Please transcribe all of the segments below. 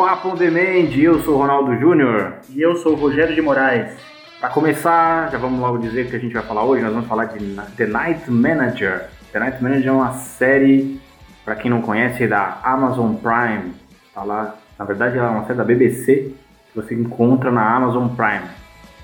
Papo On Demand. Eu sou o Ronaldo Júnior. E eu sou o Rogério de Moraes. Para começar, já vamos logo dizer o que a gente vai falar hoje. Nós vamos falar de The Night Manager. The Night Manager é uma série, para quem não conhece, da Amazon Prime. Tá lá, na verdade, ela é uma série da BBC que você encontra na Amazon Prime.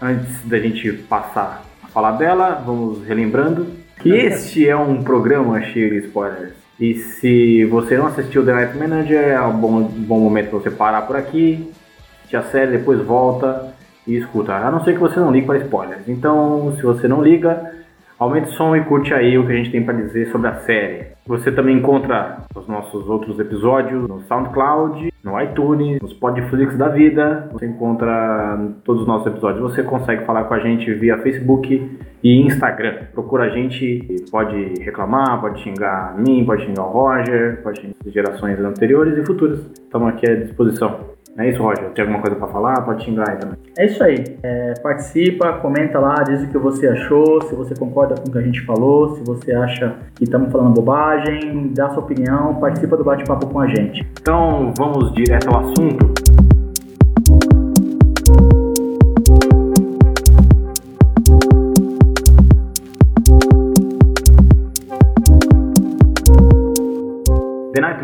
Antes da gente passar a falar dela, vamos relembrando que este é um programa cheio de spoilers. E se você não assistiu The Night Manager, é um bom, bom momento para você parar por aqui, assistir a série, depois volta e escuta. A não ser que você não ligue para spoilers. Então, se você não liga, aumente o som e curte aí o que a gente tem para dizer sobre a série. Você também encontra os nossos outros episódios no SoundCloud, no iTunes, nos Podflix da vida. Você encontra todos os nossos episódios. Você consegue falar com a gente via Facebook e Instagram. Procura a gente, pode reclamar, pode xingar a mim, pode xingar o Roger, pode xingar gerações anteriores e futuras. Estamos aqui à disposição. Não é isso, Roger? Tem alguma coisa para falar? Pode xingar aí também. É isso aí. É, participa, comenta lá, diz o que você achou, se você concorda com o que a gente falou, se você acha que estamos falando bobagem, dá sua opinião, participa do bate-papo com a gente. Então vamos direto ao assunto.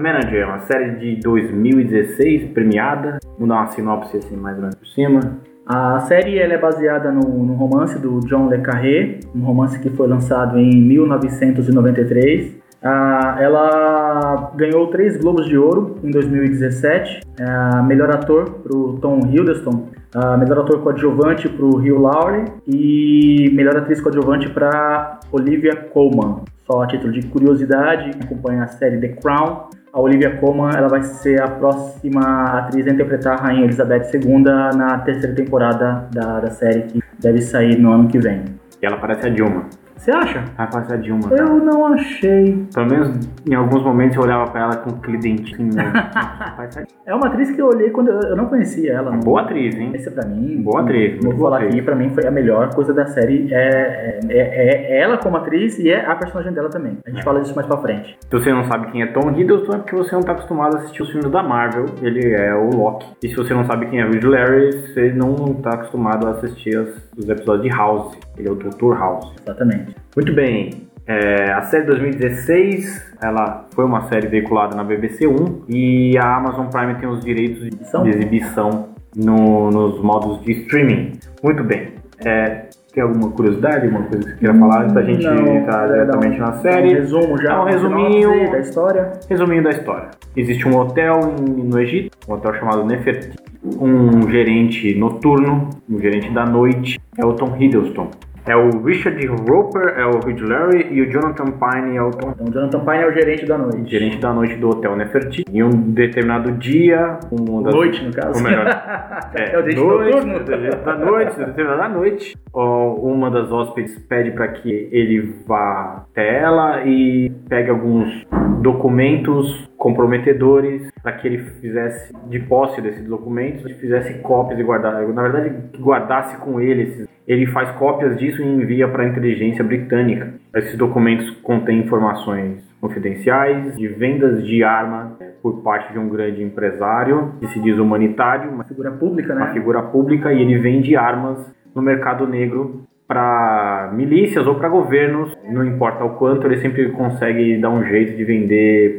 Manager é uma série de 2016 premiada. Vou dar uma sinopse assim mais ou menos por cima. A série ela é baseada no, no, romance do John Le Carré, um romance que foi lançado em 1993. Ah, ela ganhou três Globos de Ouro em 2017. Ah, melhor ator para o Tom Hiddleston, ah, melhor ator coadjuvante para o Hugh Laurie e melhor atriz coadjuvante para Olivia Colman. Só a título de curiosidade, acompanha a série The Crown. A Olivia Colman ela vai ser a próxima atriz a interpretar a Rainha Elizabeth II na terceira temporada da, da série, que deve sair no ano que vem. E ela parece a Dilma. Você acha? Ela parece a Dilma. Cara. Eu não achei. Pelo menos em alguns momentos eu olhava pra ela com aquele dentinho. Né? é uma atriz que eu olhei quando eu não conhecia ela. Boa atriz, hein? Essa pra mim. Boa atriz. Vou falar atriz. aqui, pra mim foi a melhor coisa da série. É, é, é, é, ela como atriz e é a personagem dela também. A gente É. fala disso mais pra frente. Se você não sabe quem é Tom Hiddleston, é porque você não tá acostumado a assistir os filmes da Marvel. Ele é o Loki. E se você não sabe quem é Reed Larry, você não tá acostumado a assistir as- os episódios de House. Ele é o Dr. House. Exatamente. Muito bem. É, a série 2016, ela foi uma série veiculada na BBC 1 e a Amazon Prime tem os direitos de Exibição? de exibição no- nos modos de streaming. Muito bem. É, tem alguma curiosidade, alguma coisa que você queira falar antes da gente Não, entrar é, diretamente um- na série? Um resumo já. Dá um resuminho. da história. Resumindo a história. Existe um hotel em- no Egito, um hotel chamado Nefertiti. Um gerente noturno, um gerente da noite, é o Tom Hiddleston. É o Richard Roper, é o Reed Larry e o Jonathan Pine é o Tom Então, Jonathan Pine é o gerente da noite. gerente da noite do Hotel Nefertiti. Em um determinado dia, uma das... Noite, no caso. Ou melhor, É o gerente noite, noturno. da noite, determinada noite, uma das hóspedes pede para que ele vá até ela e pegue alguns documentos comprometedores para que ele fizesse de posse desses documentos, fizesse cópias e guardasse, na verdade, guardasse com ele esses ele faz cópias disso e envia para a inteligência britânica. Esses documentos contêm informações confidenciais de vendas de arma por parte de um grande empresário que se diz humanitário, mas Figura pública, uma né? figura pública e ele vende armas no mercado negro para milícias ou para governos, não importa o quanto, ele sempre consegue dar um jeito de vender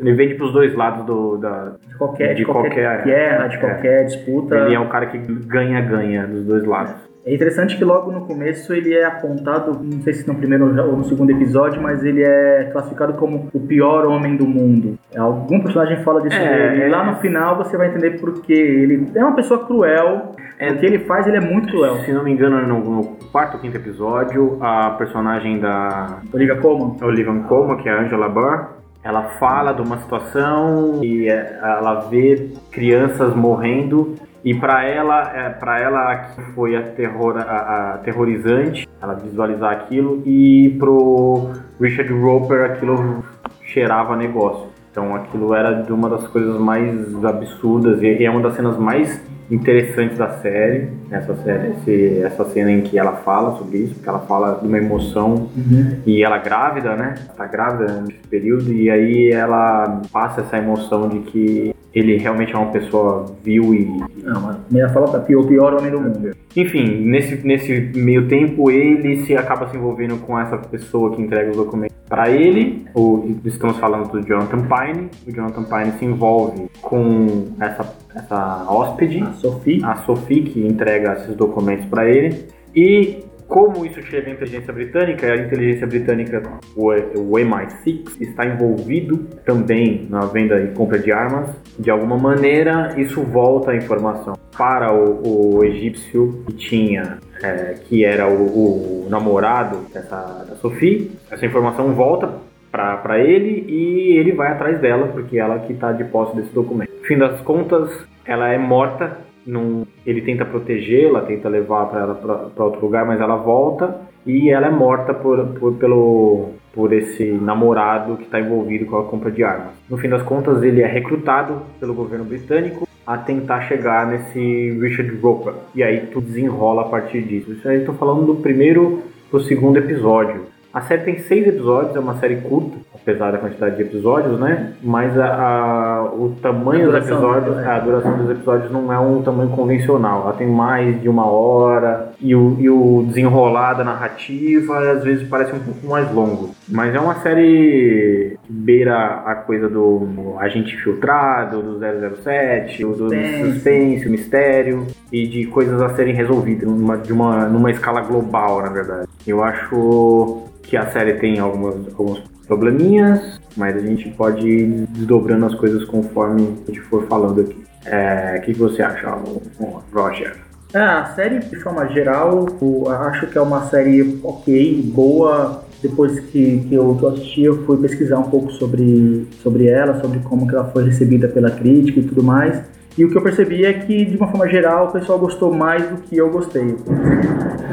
ele vende para os dois lados do da De qualquer, de de qualquer, qualquer- guerra, de é. qualquer disputa. ele é um cara que ganha ganha dos dois lados. É interessante que logo no começo ele é apontado, não sei se no primeiro ou no segundo episódio, mas ele é classificado como o pior homem do mundo. Algum personagem fala disso É, dele. é. E lá no final você vai entender por quê. Ele é uma pessoa cruel. É. O que ele faz, ele é muito cruel. Se não me engano, no, no quarto ou quinto episódio, a personagem da Olivia Colman. Olivia Colman, que é a Angela Burr, ela fala de uma situação e é, ela vê crianças morrendo e para ela, é, para ela foi aterror, a, aterrorizante, ela visualizar aquilo e pro Richard Roper aquilo cheirava negócio. Então aquilo era de uma das coisas mais absurdas e é uma das cenas mais interessantes da série, essa série, esse- essa cena em que ela fala sobre isso, porque ela fala de uma emoção e ela grávida, né? Tá grávida nesse período e aí ela passa essa emoção de que ele realmente é uma pessoa vil e. Não, mas a fala pior, o pior homem do mundo. Enfim, nesse, nesse meio tempo ele se acaba se envolvendo com essa pessoa que entrega os documentos para ele. O, estamos falando do Jonathan Pine. O Jonathan Pine se envolve com essa, essa hóspede, a Sophie. a Sophie, que entrega esses documentos para ele. E como isso chega à inteligência britânica, a inteligência britânica, o, o MI6, está envolvido também na venda e compra de armas. De alguma maneira, isso volta a informação para o, o egípcio que tinha, é, que era o, o namorado dessa, da Sophie. Essa informação volta para ele e ele vai atrás dela, porque ela que está de posse desse documento. No fim das contas, ela é morta num, ele tenta protegê-la, tenta levar para ela para outro lugar, mas ela volta e ela é morta por, por, pelo, por esse namorado que está envolvido com a compra de armas. No fim das contas, ele é recrutado pelo governo britânico a tentar chegar nesse Richard Roper. E aí tudo desenrola a partir disso. Isso aí estou falando do primeiro pro segundo episódio. A série tem seis episódios, é uma série curta, apesar da quantidade de episódios, né? Mas a, a o tamanho dos episódios, a duração dos episódios não é um tamanho convencional. Ela tem mais de uma hora e o, e o desenrolar da narrativa às vezes parece um pouco mais longo. Mas é uma série que beira a coisa do agente filtrado, do 007, do suspense, o mistério e de coisas a serem resolvidas numa, de uma, numa escala global, na verdade. Eu acho que a série tem algumas, alguns probleminhas, mas a gente pode ir desdobrando as coisas conforme a gente for falando aqui. É, o que, que você acha, Roger? É, a série, de forma geral, eu acho que é uma série ok, boa. Depois que, que eu assisti, eu fui pesquisar um pouco sobre, sobre ela, sobre como que ela foi recebida pela crítica e tudo mais. E o que eu percebi é que, de uma forma geral, o pessoal gostou mais do que eu gostei.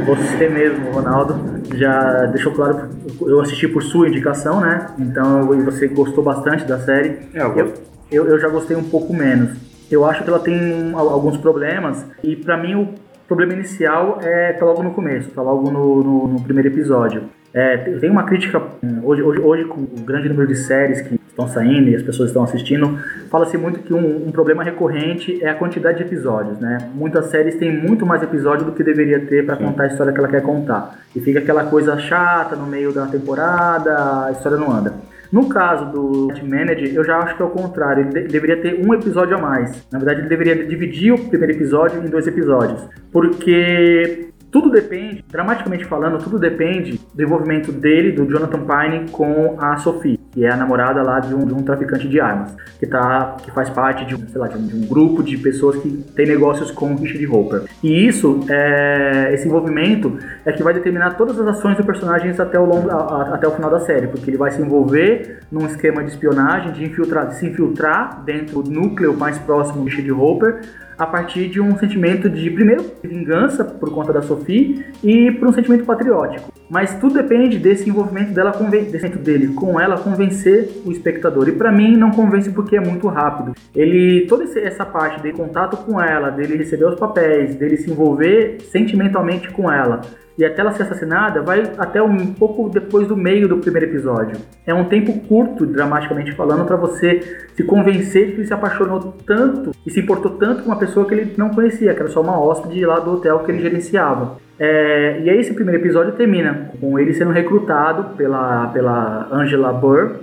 Você mesmo, Ronaldo, já deixou claro, eu assisti por sua indicação, né? Então você gostou bastante da série. É, eu, eu, eu, eu já gostei um pouco menos. Eu acho que ela tem alguns problemas e para mim o problema inicial é tá logo no começo, tá logo no, no, no primeiro episódio. É, tem uma crítica, hoje, hoje, hoje, com o grande número de séries que estão saindo e as pessoas estão assistindo, fala-se muito que um, um, problema recorrente é a quantidade de episódios, né? Muitas séries têm muito mais episódios do que deveria ter para contar a história que ela quer contar. E fica aquela coisa chata no meio da temporada, a história não anda. No caso do Manager, eu já acho que é o contrário. Ele de deveria ter um episódio a mais. Na verdade, ele deveria dividir o primeiro episódio em dois episódios. Porque tudo depende, dramaticamente falando, tudo depende do envolvimento dele, do Jonathan Pine, com a Sophie, que é a namorada lá de um, de um traficante de armas, que, tá, que faz parte de sei lá, de um, de um grupo de pessoas que tem negócios com Richard Hopper. E isso, é, esse envolvimento, é que vai determinar todas as ações do personagem até o, longo, a, a, até o final da série, porque ele vai se envolver num esquema de espionagem, de, infiltrar, de se infiltrar dentro do núcleo mais próximo do Richard Hopper, a partir de um sentimento de, primeiro, vingança por conta da Sophie e por um sentimento patriótico. Mas tudo depende desse envolvimento dela, desse dele com ela convencer o espectador. E para mim não convence porque é muito rápido. Ele toda essa parte de contato com ela, dele receber os papéis, dele se envolver sentimentalmente com ela, e até ela ser assassinada vai até um pouco depois do meio do primeiro episódio. É um tempo curto, dramaticamente falando, para você se convencer que ele se apaixonou tanto e se importou tanto com uma pessoa que ele não conhecia, que era só uma hóspede lá do hotel que ele gerenciava. É, e aí esse primeiro episódio termina com ele sendo recrutado pela, pela Angela Burr,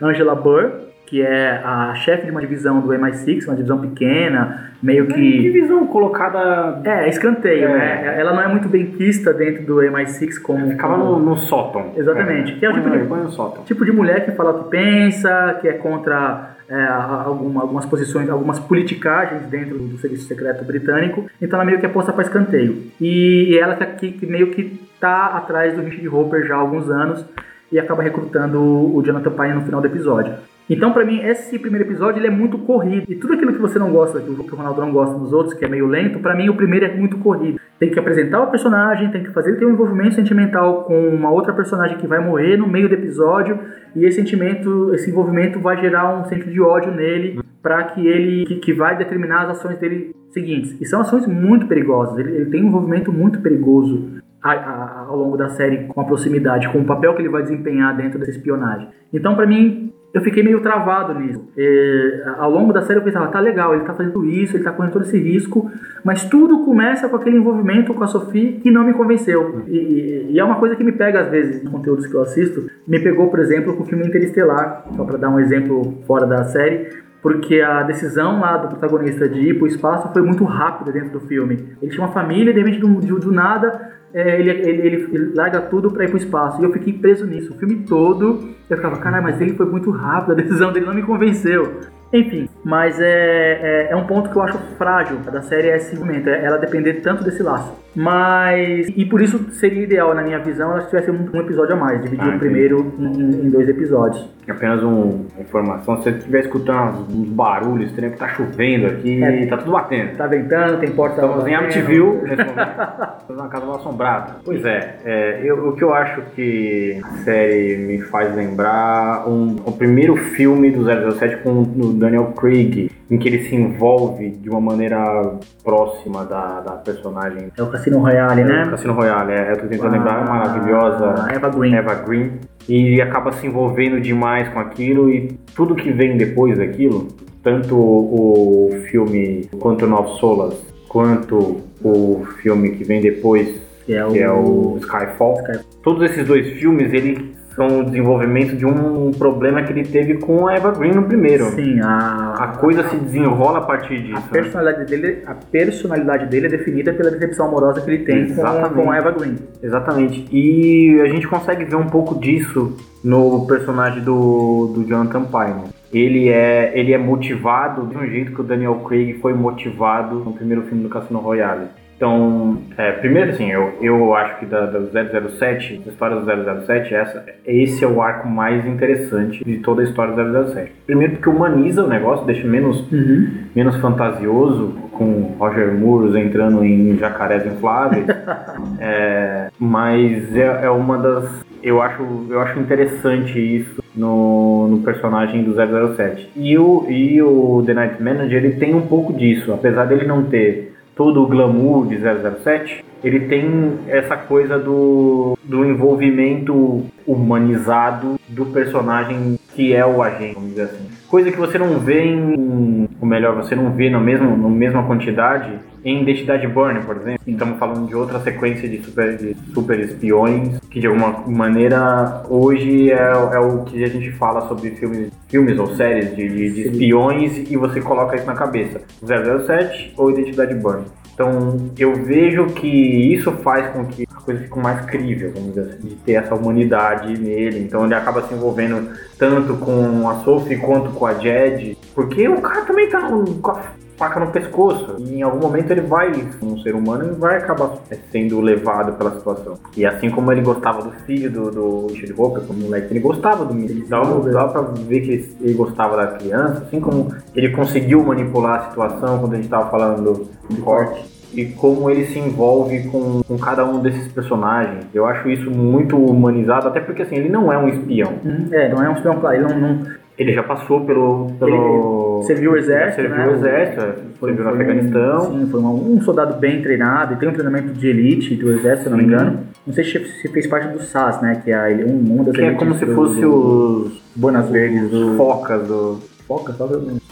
Angela Burr, que é a chefe de uma divisão do MI6, uma divisão pequena, meio que. Divisão colocada. É, escanteio, é. né? Ela não é muito bem quista dentro do MI6 como. Ficava. No, no sótão. Exatamente. É. Que é o tipo, de, tipo de mulher que fala o que pensa, que é contra é, alguma, algumas posições, algumas politicagens dentro do serviço secreto britânico, então ela meio que é posta para escanteio. E, e ela que, que, meio que tá atrás do Richard Hopper já há alguns anos e acaba recrutando o Jonathan Pine no final do episódio. Então, para mim, esse primeiro episódio ele é muito corrido. E tudo aquilo que você não gosta, que o Ronaldo não gosta nos outros, que é meio lento, para mim o primeiro é muito corrido. Tem que apresentar o personagem, tem que fazer ele ter um envolvimento sentimental com uma outra personagem que vai morrer no meio do episódio, e esse sentimento, esse envolvimento vai gerar um sentimento de ódio nele, para que ele que, que, vai determinar as ações dele seguintes. E são ações muito perigosas. Ele, ele tem um envolvimento muito perigoso a, a, ao longo da série com a proximidade, com o papel que ele vai desempenhar dentro dessa espionagem. Então, para mim, eu fiquei meio travado nisso. E, ao longo da série eu pensava, tá legal, ele tá fazendo isso, ele tá correndo todo esse risco, mas tudo começa com aquele envolvimento com a Sophie que não me convenceu. E, e, é uma coisa que me pega às vezes nos conteúdos que eu assisto. Me pegou, por exemplo, com o filme Interestelar, só para dar um exemplo fora da série, porque a decisão lá do protagonista de ir para o espaço foi muito rápida dentro do filme. Ele tinha uma família e de repente do, do, do nada é, ele, ele, ele, ele, larga tudo para ir para o espaço. E eu fiquei preso nisso. O filme todo eu ficava, caralho, mas ele foi muito rápido, a decisão dele não me convenceu. Enfim, mas é, é, é, um ponto que eu acho frágil da série é esse momento, é ela depender tanto desse laço. Mas, e por isso seria ideal, na minha visão, ela tivesse um, um episódio a mais, dividir ah, o primeiro em, em, dois episódios. Apenas uma informação, se você estiver escutando uns barulhos, estranho que tá chovendo aqui, é, tá tudo batendo. Tá ventando, tem porta Estamos em Amityville nesse momento, estamos na casa mal assombrada. Pois é, é eu, o que eu acho que a série me faz lembrar um, o primeiro filme do 007 com o Daniel Craig, em que ele se envolve de uma maneira próxima da, da personagem. É o Cassino Royale, né? É o Cassino Royale, é, eu tô tentando ah, lembrar, a maravilhosa Eva Green. Eva Green. E acaba se envolvendo demais com aquilo e tudo que vem depois daquilo, tanto o filme Quanto Nove Solas, quanto o filme que vem depois, que é o, que é o Skyfall. Skyfall. Todos esses dois filmes, ele são o desenvolvimento de um problema que ele teve com a Eva Green no primeiro. Sim, a, a coisa se desenrola a partir disso. A né? personalidade, né? dele, a personalidade dele é definida pela decepção amorosa que ele tem com, com a Eva Green. Exatamente. E a gente consegue ver um pouco disso no personagem do, do Jonathan Pine. Ele é, ele é motivado do mesmo jeito que o Daniel Craig foi motivado no primeiro filme do Cassino Royale. Então, é, primeiro assim, eu, eu acho que da, da 007, a história do 007, essa, esse é o arco mais interessante de toda a história do 007. Primeiro porque humaniza o negócio, deixa menos, uhum. menos fantasioso, com Roger Moore entrando em jacarés infláveis. é, mas é, é uma das... Eu acho, eu acho interessante isso no, no personagem do 007. E o, e o The Night Manager, ele tem um pouco disso, apesar dele não ter todo o glamour de 007, ele tem essa coisa do, do envolvimento humanizado do personagem que é o agente, vamos dizer assim. Coisa que você não vê em. Ou melhor, você não vê na mesma, na mesma quantidade em Identidade Born, por exemplo. Estamos falando de outra sequência de super, de super espiões, que de alguma maneira hoje é, é o que a gente fala sobre filmes, filmes ou séries de, de, de espiões e você coloca isso na cabeça. 007 ou Identidade Born. Então eu vejo que isso faz com que a coisa fique mais crível, vamos dizer assim, de ter essa humanidade nele. Então ele acaba se envolvendo tanto com a Sophie quanto com a Jed, porque o cara também tá com a faca no pescoço. E em algum momento ele vai, um ser humano, e vai acabar sendo levado pela situação. E assim como ele gostava do filho do, do Richard Hopper, como moleque, ele gostava do menino. Dava, dava pra ver que ele gostava da criança, assim como ele conseguiu manipular a situação quando a gente tava falando do corte e como ele se envolve com, com cada um desses personagens. Eu acho isso muito humanizado, até porque assim, ele não é um espião. Uhum. É, não é um espião, claro. Ele não, não, ele já passou pelo. pelo ele serviu o exército. Serviu né? o exército, foi, serviu no Afeganistão. Sim, foi um, um, soldado bem treinado e tem um treinamento de elite do exército, se não me engano. Não sei se fez parte do SAS, né? Que é um, um das Que é como se fosse do, os. Bonas Verdes, do, focas do. Foca, só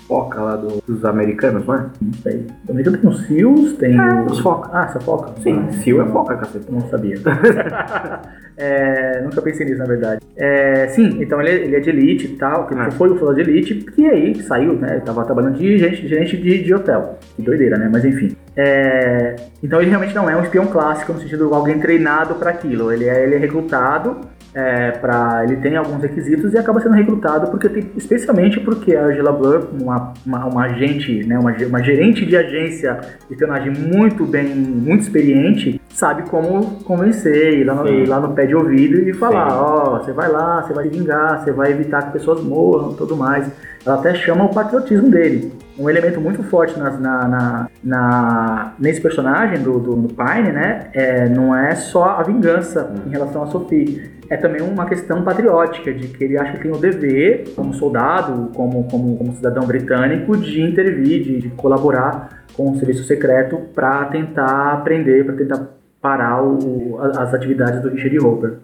foca lá do, dos americanos, não é? Não sei. Também tem os SEALs, tem é, os foca. Ah, essa foca? Sim, ah, SEAL é foca, cacete. Não sabia. é, nunca pensei nisso, na verdade. É, sim, então ele, é, ele é de elite e tal, que é. foi o soldado de elite, e aí saiu, né? Ele tava trabalhando de gerente, gerente de, de hotel. Que doideira, né? Mas enfim. É, então ele realmente não é um espião clássico, no sentido de alguém treinado para aquilo. Ele é, ele é recrutado é, para ele tem alguns requisitos e acaba sendo recrutado porque tem, especialmente porque a Angela Blur, uma, uma, uma agente, né, uma, uma gerente de agência de espionagem muito bem, muito experiente, sabe como convencer, ir lá no, ir lá no pé de ouvido e falar, ó, oh, você vai lá, você vai vingar, você vai evitar que pessoas morram, tudo mais. Ela até chama o patriotismo dele um elemento muito forte na, na, na, na nesse personagem do, do, do Pine, né? É, não é só a vingança em relação a Sophie. É também uma questão patriótica, de que ele acha que tem o dever, como soldado, como, como, como cidadão britânico, de intervir, de, de colaborar com o serviço secreto para tentar aprender, para tentar parar o, as atividades do Richard Hopper.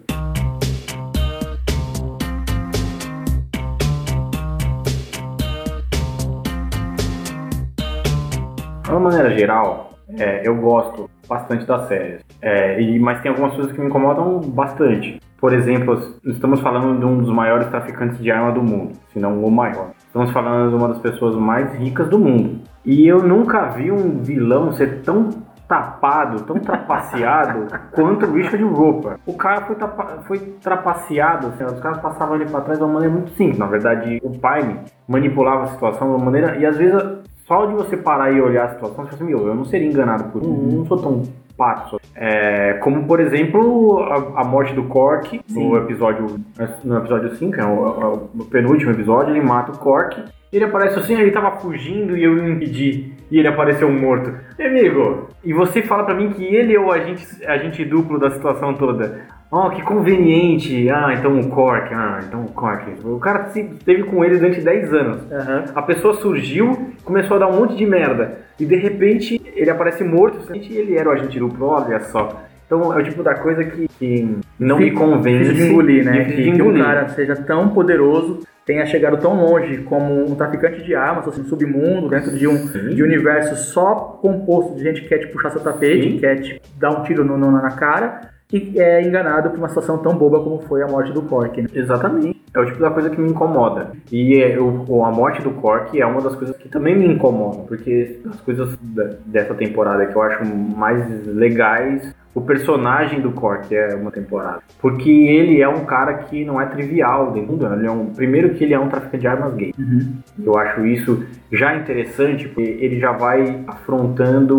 Maneira geral, é, eu gosto bastante das séries. É, e, mas tem algumas coisas que me incomodam bastante. Por exemplo, estamos falando de um dos maiores traficantes de arma do mundo, se não o maior. Estamos falando de uma das pessoas mais ricas do mundo. E eu nunca vi um vilão ser tão tapado, tão trapaceado quanto o Richard Roper. O cara foi, tapa, foi trapaceado, assim, os caras passavam ele para trás de uma maneira muito simples. Na verdade, o Pine manipulava a situação de uma maneira. E às vezes, só de você parar e olhar a situação, você fala assim: meu, eu não seria enganado por. Uhum. Não sou tão pato. É, como, por exemplo, a, a morte do Cork no episódio, no episódio 5, é o, o, penúltimo episódio, ele mata o Cork. Ele aparece assim, ele tava fugindo e eu impedi. E ele apareceu morto. Meu amigo, e você fala para mim que ele é o agente, agente duplo da situação toda. Oh, que conveniente. Ah, então o Cork. Ah, então o Cork. O cara esteve com ele durante 10 anos. Uhum. A pessoa surgiu, começou a dar um monte de merda. E de repente ele aparece morto. E ele era o agente duplo, olha só. Então é o tipo da coisa que, que não me convence. De engolir, né? De, de engolir. que um cara seja tão poderoso tenha chegado tão longe como um traficante de armas, assim, submundo, dentro de um de universo só composto de gente que quer te puxar seu tapete, Sim. quer te dar um tiro no, no, na cara e é enganado por uma situação tão boba como foi a morte do Cork. Né? Exatamente. É o tipo da coisa que me incomoda. E é, o, a morte do Cork é uma das coisas que também me incomoda, porque as coisas da, dessa temporada que eu acho mais legais o personagem do Cork é uma temporada. Porque ele é um cara que não é trivial dentro do ele é um Primeiro que ele é um traficante de armas gay. Uhum. Eu acho isso já interessante, porque ele já vai afrontando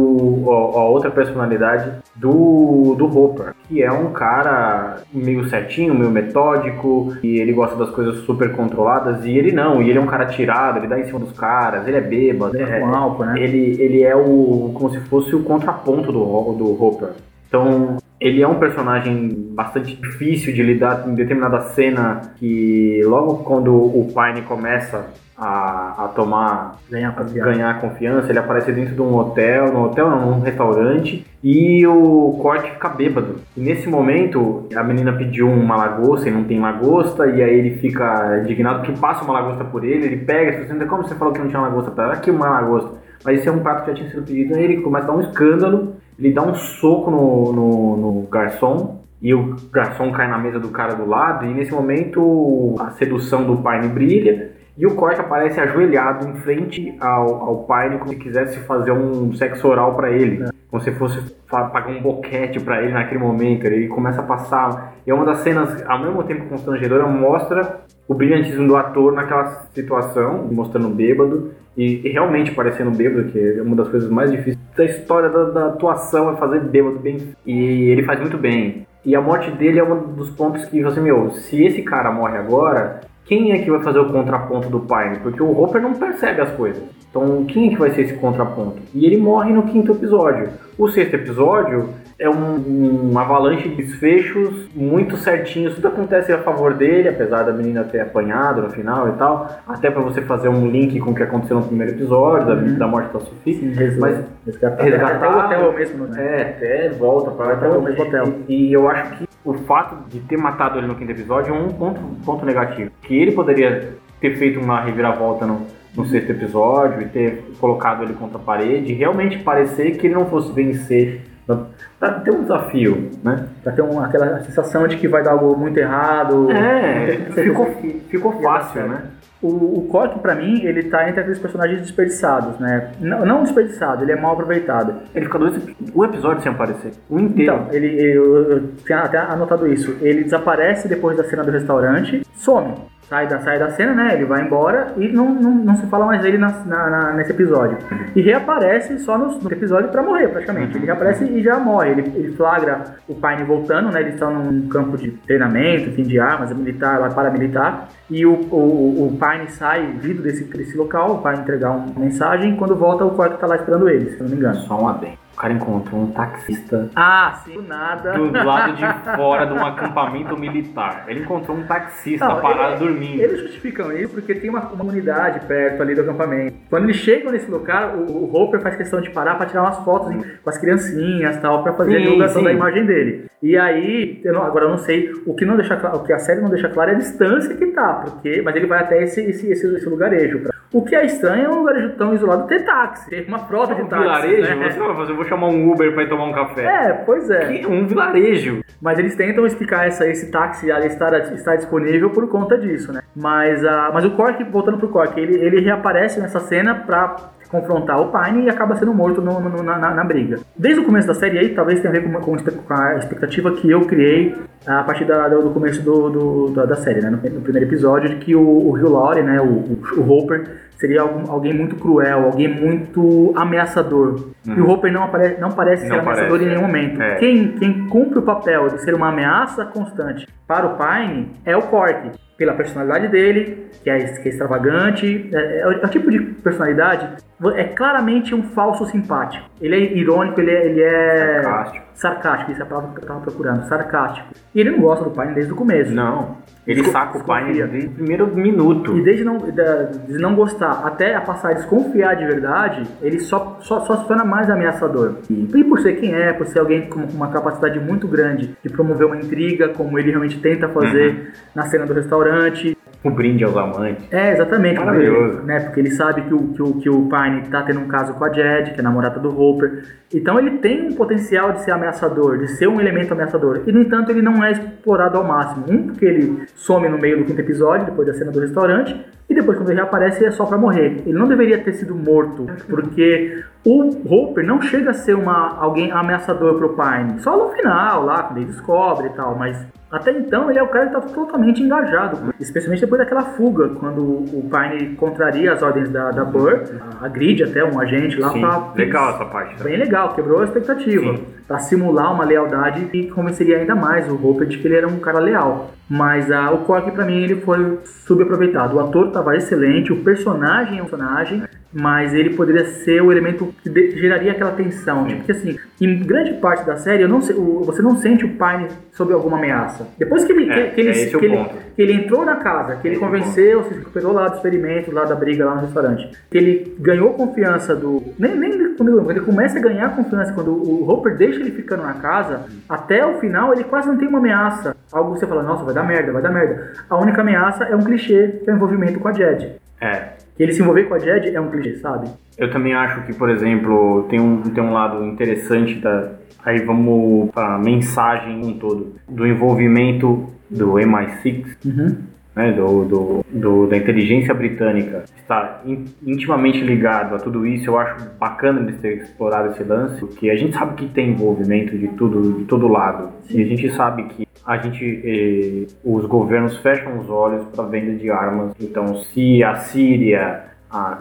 a, a outra personalidade do, do Hopper, que é um cara meio certinho, meio metódico, e ele gosta das coisas super controladas, e ele não, e ele é um cara tirado, ele dá em cima dos caras, ele é bêbado. É, é, álcool, né? ele, ele é o como se fosse o contraponto do, do Hopper. Então, ele é um personagem bastante difícil de lidar em determinada cena que logo quando o Pine começa a, a tomar ganhar confiança. ganhar confiança, ele aparece dentro de um hotel, no hotel não, num restaurante e o Cork fica bêbado. E nesse momento a menina pediu uma lagosta e não tem lagosta e aí ele fica indignado que passa uma lagosta por ele, ele pega e fala assim, como você falou que não tinha lagosta para ela? Aqui uma lagosta. Mas esse é um prato que já tinha sido pedido, aí ele começa a dar um escândalo ele dá um soco no, no, no garçom e o garçom cai na mesa do cara do lado e nesse momento a sedução do Pine brilha e o Cork aparece ajoelhado em frente ao, ao Pine como se quisesse fazer um sexo oral para ele. É. Como se fosse pagar um boquete para ele naquele momento. Ele começa a passar. E é uma das cenas, ao mesmo tempo constrangedora, mostra o brilhantismo do ator naquela situação, mostrando bêbado e, e, realmente parecendo bêbado, que é uma das coisas mais difíceis da história da, da, atuação, é fazer bêbado bem. E ele faz muito bem. E a morte dele é um dos pontos que você, meu, se esse cara morre agora, quem é que vai fazer o contraponto do Pine? Porque o Hopper não percebe as coisas. Então, quem é que vai ser esse contraponto? E ele morre no quinto episódio. O sexto episódio é um, um, avalanche de desfechos muito certinhos. Tudo acontece a favor dele, apesar da menina ter apanhado no final e tal. Até para você fazer um link com o que aconteceu no primeiro episódio, uhum. da, da, morte da Sophie. Sim, mas resgatar, resgatar até o hotel mesmo, né? É, até volta para até o mesmo hotel. E, e, eu acho que o fato de ter matado ele no quinto episódio é um ponto, ponto negativo. Que ele poderia ter feito uma reviravolta no, no sexto episódio e ter colocado ele contra a parede, realmente parecer que ele não fosse vencer para ter um desafio, né? Para ter aquela sensação de que vai dar algo muito errado. É, ficou, ficou fácil, né? O, o Cork, pra mim, ele tá entre aqueles personagens desperdiçados, né? Não, não desperdiçado, ele é mal aproveitado. Ele fica dois, um episódio sem aparecer, o inteiro. Então, ele, eu, eu tinha até anotado isso. Ele desaparece depois da cena do restaurante, some sai da, sai da cena, né? Ele vai embora e não, não, não se fala mais dele na, na, na, nesse episódio. E reaparece só no, no episódio para morrer, praticamente. Ele reaparece e já morre. Ele, ele flagra o Pine voltando, né? Eles estão num campo de treinamento, enfim, de armas, militar, lá paramilitar. E o, o, o Pine sai vindo desse, desse local para entregar uma mensagem. Quando volta, o quarto tá lá esperando ele, se não me engano. Só um adendo. O cara encontrou um taxista. Ah, sim, do nada. Do lado de fora de um acampamento militar. Ele encontrou um taxista Não, parado ele, dormindo. Eles justificam isso porque tem uma comunidade perto ali do acampamento. Quando eles chegam nesse lugar, o, o Hopper faz questão de parar para tirar umas fotos com as criancinhas tal, para fazer sim, a divulgação da imagem dele. E aí, eu não, agora eu não sei, o que não deixa o que a série não deixa claro é a distância que tá, porque, mas ele vai até esse, esse, esse, esse lugarejo. Pra, O que é estranho é um lugarejo tão isolado ter táxi, ter uma frota de Um táxi. vilarejo? né? Você vai fazer, eu vou chamar um Uber pra ir tomar um café. É, pois é. Que- Um vilarejo. Mas eles tentam explicar essa, esse táxi ali estar, estar disponível por conta disso, né? Mas, a, mas o Cork, voltando pro Cork, ele, ele reaparece nessa cena pra confrontar o Pine e acaba sendo morto no- no- na, na- na briga. Desde o começo da série aí, talvez tenha a ver com, com a expectativa que eu criei a partir da- do, começo do, do- da, da série, né? No, no primeiro episódio, de que o, o Hugh Laurie, né? O, o, o Hopper, seria algum- alguém muito cruel, alguém muito ameaçador. E o Hopper não, apare, não parece ser Não ameaçador parece, em nenhum é. momento. É. Quem, quem cumpre o papel de ser uma ameaça constante para o Pine é o Cork. Pela personalidade dele, que é, que é extravagante, é, é o, é o tipo de personalidade, é claramente um falso simpático. Ele é irônico, ele é. Ele é Sarcástico. sarcástico, isso é a palavra que eu tava procurando, sarcástico. E ele não gosta do Pine desde o começo. Não. Ele Desco- saca o desconfia. desde o primeiro minuto. E desde não, de não gostar até a passar a desconfiar de verdade, ele só, só, só se torna mais ameaçador. E, e por ser quem é, por ser alguém com uma capacidade muito grande de promover uma intriga, como ele realmente tenta fazer Uhum. na cena do restaurante. O brinde aos amantes. É, exatamente. Maravilhoso. Porque, né, porque ele sabe que o, que, o, que o Pine tá tendo um caso com a Jed, que é a namorada do Hopper. Então ele tem um potencial de ser ameaçador, de ser um elemento ameaçador. E no entanto ele não é explorado ao máximo. Um, porque ele some no meio do quinto episódio, depois da cena do restaurante. E depois quando ele reaparece é só pra morrer. Ele não deveria ter sido morto, porque o Hopper não chega a ser uma, alguém ameaçador pro Pine. Só no final, lá, quando ele descobre e tal, mas até então ele é o cara que tá totalmente engajado, especialmente depois daquela fuga, quando o Pine contraria as ordens da, da Burr, agride até um agente lá Sim, pra. legal essa parte. né? Bem legal, quebrou a expectativa. Sim. Pra simular uma lealdade e convenceria ainda mais o Hopper de que ele era um cara leal. Mas ah, o Cork, pra mim, ele foi subaproveitado. O ator tava excelente, o personagem é um personagem, mas ele poderia ser o elemento que geraria aquela tensão. Tipo, porque assim, em grande parte da série, não você não sente o Pine sob alguma ameaça. Depois que ele, É, que, que é que que entrou na casa, que ele Esse é convenceu, se recuperou lá do experimento, lá da briga lá no restaurante, que ele ganhou confiança do. Nem, nem quando ele- começa a ganhar confiança, quando o Hopper deixa ele ficando na casa, até o final ele quase não tem uma ameaça. Algo que você fala, nossa, vai dar merda, vai dar merda. A única ameaça é um clichê, que é o envolvimento com a Jed. É. Que ele se envolver com a Jed é um clichê, sabe? Eu também acho que, por exemplo, tem um, tem um lado interessante da. Aí vamos para a mensagem um todo. Do envolvimento do MI6, Uhum. né, do, do, do- da inteligência britânica, está in- intimamente ligado a tudo isso. Eu acho bacana eles terem explorado esse lance, porque a gente sabe que tem envolvimento de tudo, de todo lado. E a gente sabe que a gente, eh, os governos fecham os olhos para venda de armas. Então, se a Síria,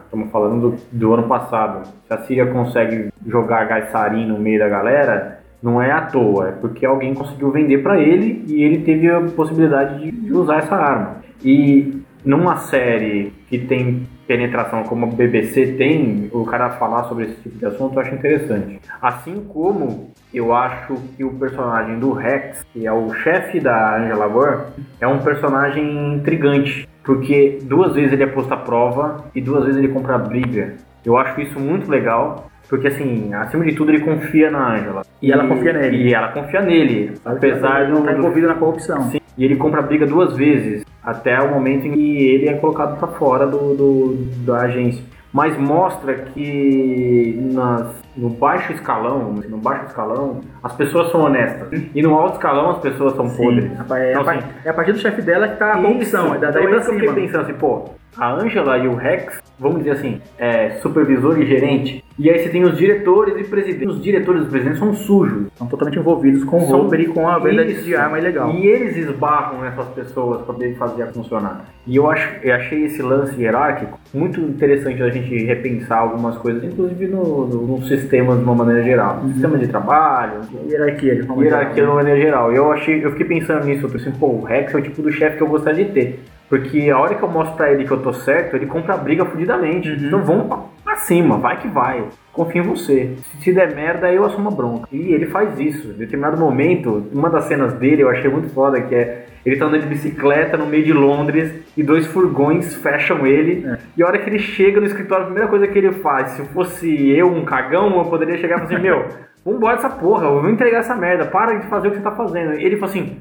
estamos falando do, do ano passado, se a Síria consegue jogar gás sarin no meio da galera, não é à toa, é porque alguém conseguiu vender para ele e ele teve a possibilidade de, de usar essa arma. E numa série que tem penetração como a BBC tem, o cara falar sobre esse tipo de assunto eu acho interessante. Assim como eu acho que o personagem do Rex, que é o chefe da Angela Burr, é um personagem intrigante, porque duas vezes ele é posto à prova e duas vezes ele compra a briga. Eu acho isso muito legal, porque assim, acima de tudo ele confia na Angela. E ela confia nele. E ela confia nele, apesar de não estar do envolvido na corrupção. Sim, e ele compra a briga duas vezes, até o momento em que ele é colocado para fora do, do- da agência. Mas mostra que nas, no baixo escalão, no baixo escalão, as pessoas são honestas. E no alto escalão as pessoas são podres. Sim, a- é, a, Então, assim, é a partir do chefe dela que tá a corrupção, é da- daí então, que eu fiquei pensando assim, pô, a Angela e o Rex, vamos dizer assim, é, supervisor e gerente, e aí você tem os diretores e presidentes. Os diretores e os presidentes são sujos. São totalmente envolvidos com o Hopper e com a venda Isso. de arma ilegal. E eles esbarram nessas pessoas para poder fazer a funcionar. E eu, acho, eu achei esse lance hierárquico muito interessante da gente repensar algumas coisas, inclusive no, no, no sistema de uma maneira geral. Sistema de trabalho, Hierarquia, de forma hierarquia de uma maneira geral. Eu achei, eu fiquei pensando nisso, eu pensei, pô, o Rex é o tipo do chefe que eu gostaria de ter. Porque a hora que eu mostro pra ele que eu tô certo, ele compra a briga fudidamente. Uhum. Então vamos pra, cima, vai que vai. Confio em você. Se, der merda, eu assumo a bronca. E ele faz isso. Em determinado momento, uma das cenas dele eu achei muito foda, que é ele tá andando de bicicleta no meio de Londres e dois furgões fecham ele. É. E a hora que ele chega no escritório, a primeira coisa que ele faz, se fosse eu, um cagão, eu poderia chegar e falar assim, meu, vambora essa porra, eu vou entregar essa merda, para de fazer o que você tá fazendo. Ele fala assim,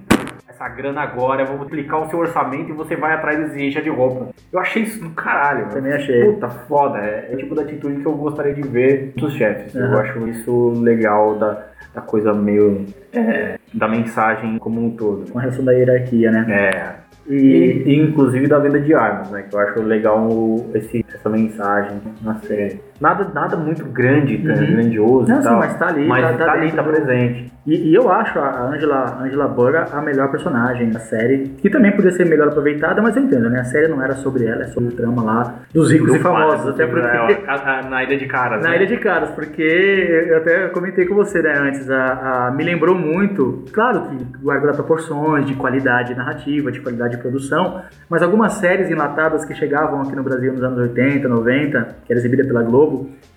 essa grana agora, eu vou multiplicar o seu orçamento e você vai atrás desse encha de roupa. Eu achei isso do caralho. Também achei. Puta, foda. É, é o tipo da atitude que eu gostaria de ver dos chefes. Eu Aham. acho isso legal da, da coisa meio. é, da mensagem como um todo. Com relação da hierarquia, né? É. E, E, e, inclusive da venda de armas, né? Que eu acho legal esse, essa mensagem na série. Nada, nada muito grande, Uhum. grandioso Não, e sim, tal. mas tá ali, Mas tá- tá, tá ali, tá do- presente. e, e eu acho a Angela, Angela Burr a melhor personagem da série, que também podia ser melhor aproveitada, mas eu entendo, né? A série não era sobre ela, é sobre o trama lá dos ricos e famosos. Até porque. É, a- a- na Ilha de Caras, Na né? Ilha de Caras, porque eu até comentei com você né, antes, a, a- me lembrou muito, claro que guarda proporções de qualidade narrativa, de qualidade de produção, mas algumas séries enlatadas que chegavam aqui no Brasil nos anos 80, 90, que era exibida pela Globo,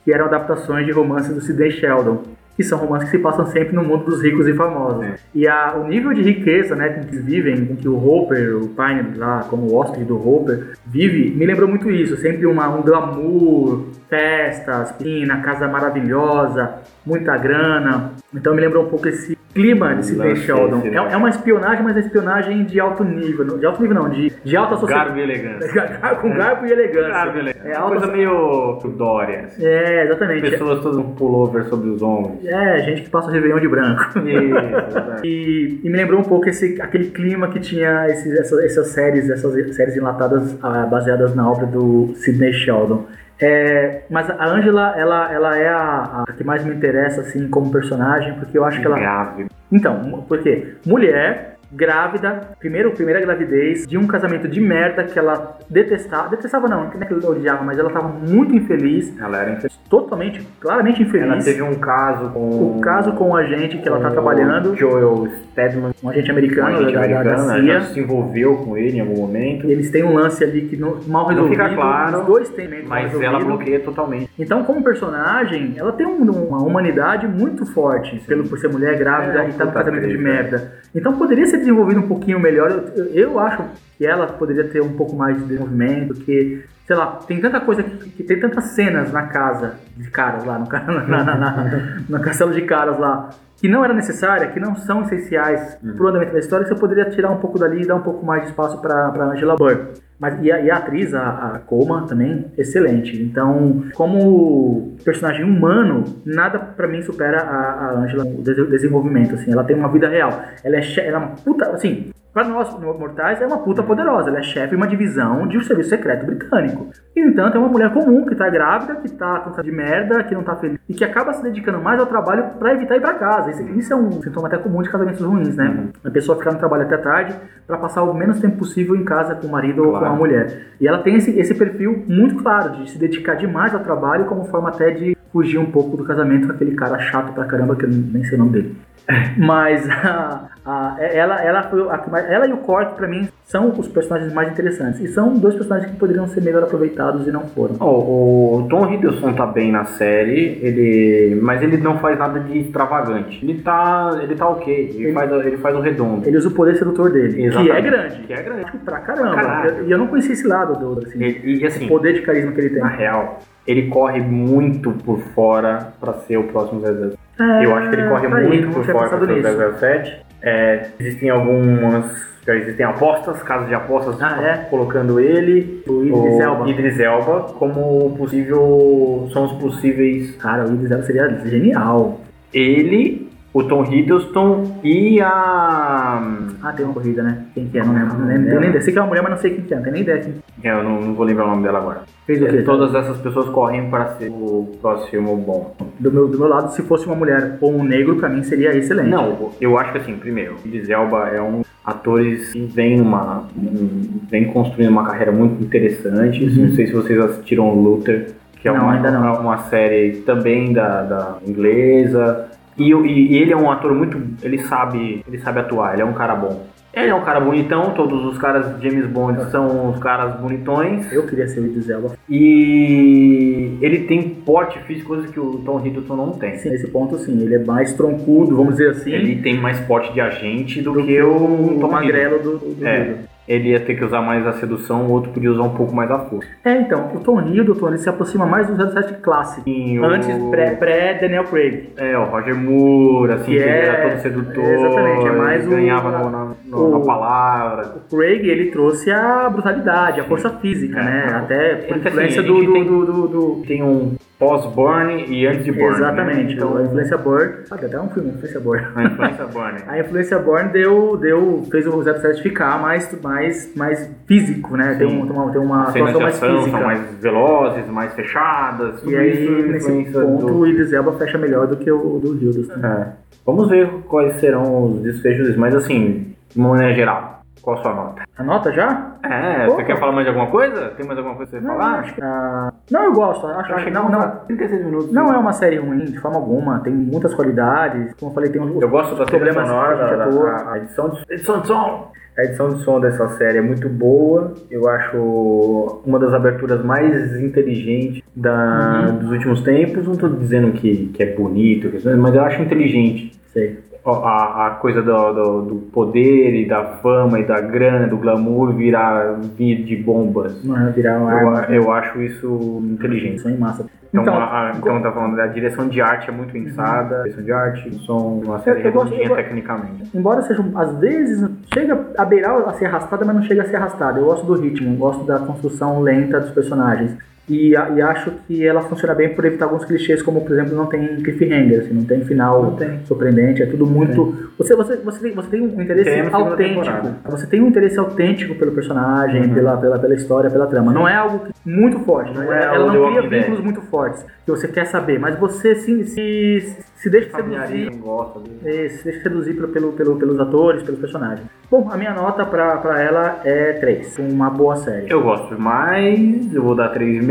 que eram adaptações de romances do Sidney Sheldon, que são romances que se passam sempre no mundo dos ricos e famosos. É. E a, o nível de riqueza né, com que vivem, com que o Hopper, o Pine lá, como o hóspede do Hopper, vive, me lembrou muito isso. Sempre uma, um glamour, festas, piscina, casa maravilhosa, muita grana. Então me lembrou um pouco esse clima de Sidney Lance Sheldon. né? É, é uma espionagem, mas é espionagem de alto nível. De alto nível não, de, de alta sociedade. Garbo e elegância. com garbo e elegância. Garbo e elegância. É, uma alta... coisa meio Dória. assim. é exatamente. Pessoas todas com pullover sobre os ombros. É, gente que passa o Réveillon de branco. Isso. E, e me lembrou um pouco esse, aquele clima que tinha esses- essa- essas séries, essas séries enlatadas ah, baseadas na obra do Sidney Sheldon. É, mas a Angela, ela, ela é a, a que mais me interessa assim como personagem, porque eu acho que ela Grave. então, por quê? Mulher, grávida, primeiro, primeira gravidez, de um casamento de merda que ela detestava. Detestava não, não é que ela odiava, mas ela tava muito infeliz, Ela era infeliz. totalmente, claramente infeliz. Ela teve um caso com. O caso com o agente que ela tá trabalhando, Joel Stedman, um agente um americano agente da, da- da americano, CIA. ela se envolveu com ele em algum momento. Eles têm um lance ali que não, mal Não resolvido. fica claro, Os dois têm Mas ela bloqueia totalmente. Então, como personagem, ela tem um- uma humanidade muito forte, pelo, por ser mulher grávida É, e estar no puta casamento de merda. Então, poderia ser desenvolvido um pouquinho melhor. Eu, eu- acho que ela poderia ter um pouco mais de desenvolvimento, porque, sei lá, tem tanta coisa, que, que tem tantas cenas na casa de caras lá, no, na, na, na, no castelo de caras lá, que não era necessária, que não são essenciais pro andamento da história, que você poderia tirar um pouco dali e dar um pouco mais de espaço para Angela Burr. Mas, e, a, e a atriz, a, a Coma, também, excelente. Então, como personagem humano, nada pra mim supera a, a Angela des- desenvolvimento, assim. Ela tem uma vida real. Ela é, ela é uma puta, assim, pra nós mortais, é uma puta poderosa. Ela é chefe de uma divisão de um serviço secreto britânico. E, no entanto, é uma mulher comum, que tá grávida, que tá com cara de merda, que não tá feliz. E que acaba se dedicando mais ao trabalho pra evitar ir pra casa. Isso, isso é um sintoma até comum de casamentos ruins, né? A pessoa ficar no trabalho até tarde pra passar o menos tempo possível em casa com o marido ou com a Claro. mulher. E ela tem esse, esse perfil muito claro de se dedicar demais ao trabalho como forma até de fugir um pouco do casamento com aquele cara chato pra caramba que eu nem sei o nome dele. Mas a, a- ela, ela, foi a ela e o Cork, pra mim, são os personagens mais interessantes. E são dois personagens que poderiam ser melhor aproveitados e não foram. O, o Tom Hiddleston tá bem na série, ele, mas ele não faz nada de extravagante. Ele tá, ele tá ok, ele, Ele- faz, ele faz o redondo. Ele usa o poder sedutor dele, que é Exatamente. grande. Que é grande. Pra caramba. E eu, não conhecia esse lado do assim, E, e, assim, o poder de carisma que ele tem. na real, ele corre muito por fora pra ser o próximo 007. É, Eu acho que ele corre tá aí, muito não por fora pensado ser o 007. É, existem algumas. Já existem apostas, casos de apostas Ah, é? colocando ele, O Idris Elba. Idris Elba como possível. São os possíveis. Cara, o Idris Elba seria genial. Ele, o Tom Hiddleston e a. Ah, tem uma corrida, né? Quem que é? Não lembro. Não lembro. Eu nem ideia. Sei que é uma mulher, mas não sei quem que é. Não tenho nem ideia quem É, Eu não, não vou lembrar o nome dela agora. fez o quê? Todas essas pessoas correm para ser o próximo bom. Do meu, do meu lado, se fosse uma mulher ou um negro, pra mim seria excelente. Não, eu acho que assim, primeiro, Idris Elba é um atores que vem uma um- vem construindo uma carreira muito interessante. Uhum. Não sei se vocês assistiram Luther, que é não. uma- uma série também da, da inglesa. E, o- e ele é um ator muito, ele sabe, ele sabe atuar, ele é um cara bom. Ele é um cara bonitão, todos os caras de James Bond são os caras bonitões. Eu queria ser o Idris Elba. E ele tem porte físico, coisa que o Tom Hiddleston não tem. Sim, nesse ponto, sim. Ele é mais troncudo, vamos dizer assim, Ele tem mais porte de agente do, do que o o Tom magrelo do, do, do É. Ele ia ter que usar mais a sedução, o outro podia usar um pouco mais a força. É, então, o Tom Hiddleston ele se aproxima mais do 07 clássico. Sim, o- Antes, pré- pré-Daniel Craig. É, o Roger Moore, assim, Que que ele é- era todo sedutor. é, exatamente, é mais ele o- ganhava na- na O- palavra. O Craig, ele trouxe a brutalidade, a força física, É. né? Até por É assim, influência do, tem- do, do, do- Tem um pós-burn e antes de burn. Exatamente, Né? Então, a influência Born. Ah, tem até um filme, influência Born. a influência burn. A influência Born deu, deu, fez o 07 ficar mais, mais, mais físico, né? Tem, um, tem uma, tem uma atuação mais física. são mais velozes, mais fechadas. Tudo E aí, nesse ponto, do- o Idris Elba fecha melhor do que o do Hiddleston. É. Vamos ver quais serão os desfechos mas assim, de uma maneira geral, qual a sua nota? Anota já? É, Pô. você quer falar mais de alguma coisa? Tem mais alguma coisa pra você Não, falar? acho que- ah, não, eu gosto. Acho, acho, achei não, que não, 36 minutos. não é uma série ruim, de forma alguma. Tem muitas qualidades. Como eu falei, tem os Eu gosto da trilha problemas sonora, que a da, da- a edição de, edição de som. A edição de som dessa série é muito boa. Eu acho uma das aberturas mais inteligentes da, Uhum. dos últimos tempos. Não estou dizendo que, que é bonito, que- mas eu acho inteligente. Sei. A, a coisa do, do, do poder e da fama e da grana, do glamour virar vir de bombas. Não é virar uma Eu, arma. eu acho isso inteligente. Som em massa. Então, Então, a, a- então tá falando, a direção de arte é muito pensada, a direção de arte, som, uma série Eu- eu gosto- redondinha eu go- tecnicamente. embora seja, às vezes, chega a beirar a ser arrastada, mas não chega a ser arrastada. Eu gosto do ritmo, gosto da construção lenta dos personagens. E, e acho que ela funciona bem por evitar alguns clichês, como, por exemplo, não tem cliffhanger, assim, não tem final Não tem. surpreendente, é tudo muito... Você, você, você, tem, você tem um interesse Tem autêntico. temporada. Você tem um interesse autêntico pelo personagem, Uhum. pela, pela, pela história, pela trama. Não é algo muito forte. Não Não é é, ela não The cria vínculos muito fortes que você quer saber, mas você se, se, se deixa seduzir gosta é, se deixa seduzir pelo, pelo, pelo- pelos atores, pelos personagens. Bom, a minha nota pra, pra ela é 3. Uma boa série. Eu gosto mais, eu vou dar 3,5,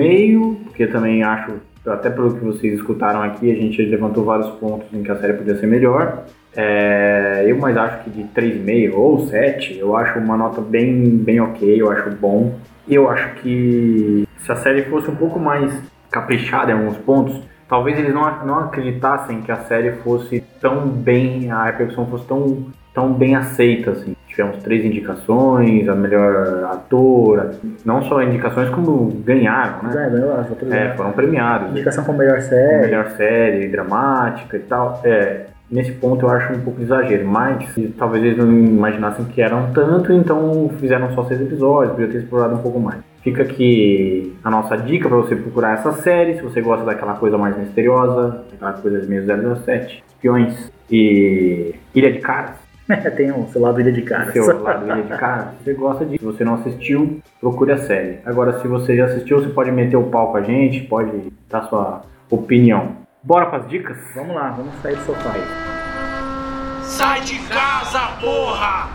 porque também acho, até pelo que vocês escutaram aqui, a gente levantou vários pontos em que a série podia ser melhor. É, eu mais acho que de 3,5 ou 7, eu acho uma nota bem, bem ok, eu acho bom. Eu acho que se a série fosse um pouco mais caprichada em alguns pontos, talvez eles não, não acreditassem que a série fosse tão bem, a repercussão fosse tão, tão bem aceita, assim. Tivemos três indicações, a melhor ator, não só indicações como ganharam, né? É, outro É, foram premiados. Indicação como melhor série. Melhor série, dramática e tal. É, nesse ponto eu acho um pouco exagero, mas talvez eles não imaginassem que eram tanto, então fizeram só seis episódios, podia ter explorado um pouco mais. Fica aqui a nossa dica para você procurar essa série, se você gosta daquela coisa mais misteriosa, aquela coisa meio 007, espiões e Ilha de Caras. tem o seu lado Ilha de Caras. Seu lado Ilha de Caras, você gosta disso. Se você não assistiu, procure a série. Agora, se você já assistiu, você pode meter o pau com a gente, pode dar sua opinião. Bora pras dicas? Vamos lá, vamos sair do sofá. Sai de casa, porra!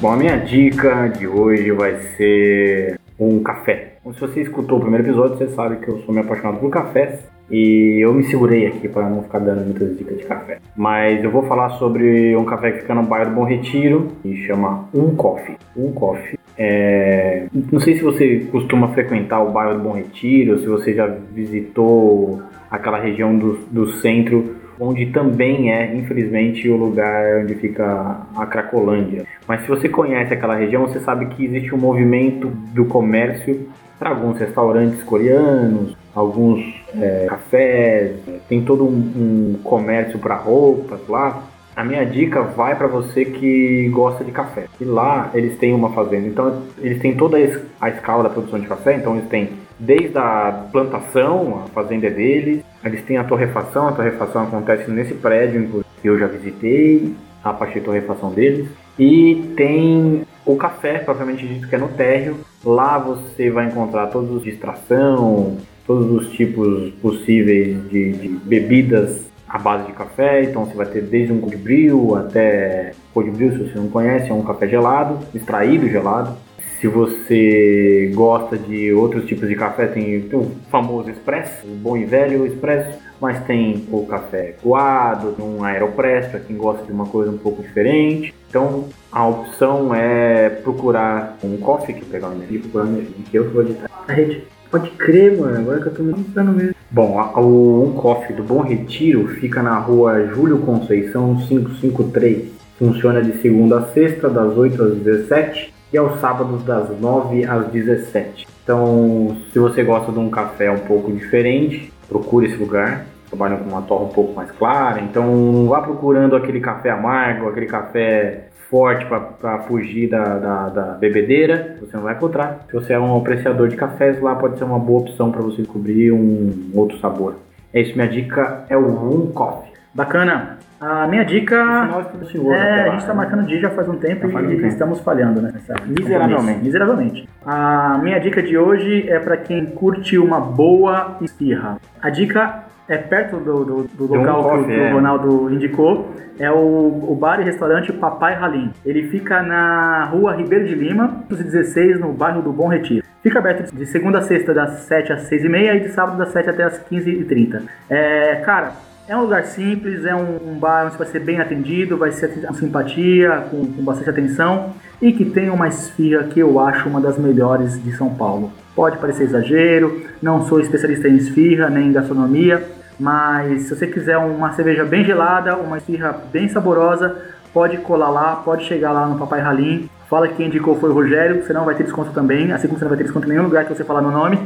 Bom, a minha dica de hoje vai ser um café. Então, se você escutou o primeiro episódio, você sabe que eu sou meio apaixonado por cafés e eu me segurei aqui para não ficar dando muitas dicas de café. Mas eu vou falar sobre um café que fica no bairro do Bom Retiro e chama Um Coffee. Um Coffee. É... Não sei se você costuma frequentar o bairro do Bom Retiro, se você já visitou aquela região do, do centro onde também é, infelizmente, o lugar onde fica a Cracolândia. Mas se você conhece aquela região, você sabe que existe um movimento do comércio para alguns restaurantes coreanos, alguns é, cafés, tem todo um, um comércio para roupas lá. A minha dica vai para você que gosta de café. E lá eles têm uma fazenda, então eles têm toda a es- a escala da produção de café, então eles têm desde a plantação, a fazenda é deles, eles têm a torrefação, a torrefação acontece nesse prédio, que eu já visitei, a parte de torrefação deles. E tem o café, propriamente dito, que é no térreo. Lá você vai encontrar todos os de extração, todos os tipos possíveis de, de bebidas à base de café. Então você vai ter desde um cold brew até cold brew, se você não conhece, é um café gelado, extraído gelado. Se você gosta de outros tipos de café, tem o famoso expresso, o bom e velho expresso, mas tem o café coado, um aeropress para quem gosta de uma coisa um pouco diferente. Então a opção é procurar um coffee, que pegar o e procurar e-mail, que eu vou editar. A rede. Pode crer, mano, agora que eu tô me pensando mesmo. Bom, a- o Um Coffee do Bom Retiro fica na rua Júlio Conceição 553. Funciona de segunda a sexta, das 8 às 17 e aos sábados das 9 às 17. Então, se você gosta de um café um pouco diferente, procure esse lugar. Trabalham com uma torra um pouco mais clara, então não vá procurando aquele café amargo, aquele café forte para fugir da, da, da, bebedeira, você não vai encontrar. Se você é um apreciador de cafés, lá pode ser uma boa opção para você descobrir um outro sabor. É isso, minha dica é o Room Coffee. Bacana. A minha dica. é, a gente está marcando dia já faz um tempo faz um e tempo. estamos falhando, né? Miseravelmente. Miseravelmente. A minha dica de hoje é para quem curte uma boa esfirra. A dica é perto do, do, do local um coffee, que, o, é. Ronaldo indicou. É o, o bar e restaurante Papai Ralim. Ele fica na rua Ribeiro de Lima, 216, no bairro do Bom Retiro. Fica aberto de segunda a sexta, das 7 às 6 e meia, e de sábado das 7 até as 15 e 30. É, cara, é um lugar simples, é um, um bar onde vai ser bem atendido, vai ser com simpatia, com, com bastante atenção e que tem uma esfirra que eu acho uma das melhores de São Paulo. Pode parecer exagero, não sou especialista em esfirra nem em gastronomia, mas se você quiser uma cerveja bem gelada, uma esfirra bem saborosa, pode colar lá, pode chegar lá no Papai Ralim. Fala que quem indicou foi o Rogério, você não vai ter desconto também, assim como você não vai ter desconto em nenhum lugar que você falar meu nome.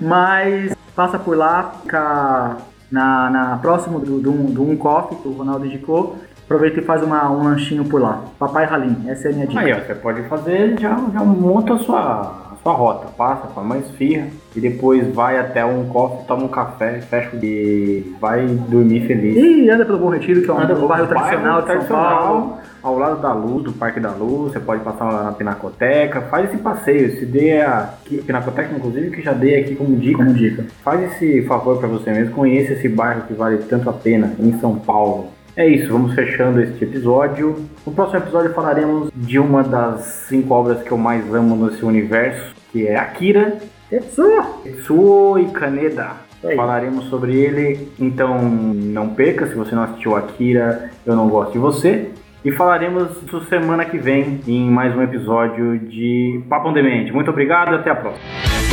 Mas passa por lá, fica na, na próximo do, do, do um coffee que o Ronaldo indicou. Aproveita e faz uma, um lanchinho por lá. Papai Ralim, essa é a minha dica. Aí, ó, você pode fazer, já, já monta a sua, a sua rota. Passa, faz uma esfirra e depois vai até um coffee, toma um café, fecha e vai dormir feliz. E anda pelo Bom Retiro, que é um, um bairro tradicional de São Paulo ao lado da Luz, do Parque da Luz, você pode passar lá na Pinacoteca, faz esse passeio, esse dê a Pinacoteca, inclusive, que já dei aqui como dica. Como dica. Faz esse favor para você mesmo, conheça esse bairro que vale tanto a pena em São Paulo. É isso, vamos fechando este episódio. No próximo episódio falaremos de uma das cinco obras que eu mais amo nesse universo, que é Akira. Tetsuo! Tetsuo e Kaneda. É falaremos sobre ele, então não perca. Se você não assistiu Akira, eu não gosto de você. E falaremos semana que vem em mais um episódio de Papo Demente. Muito obrigado e até a próxima.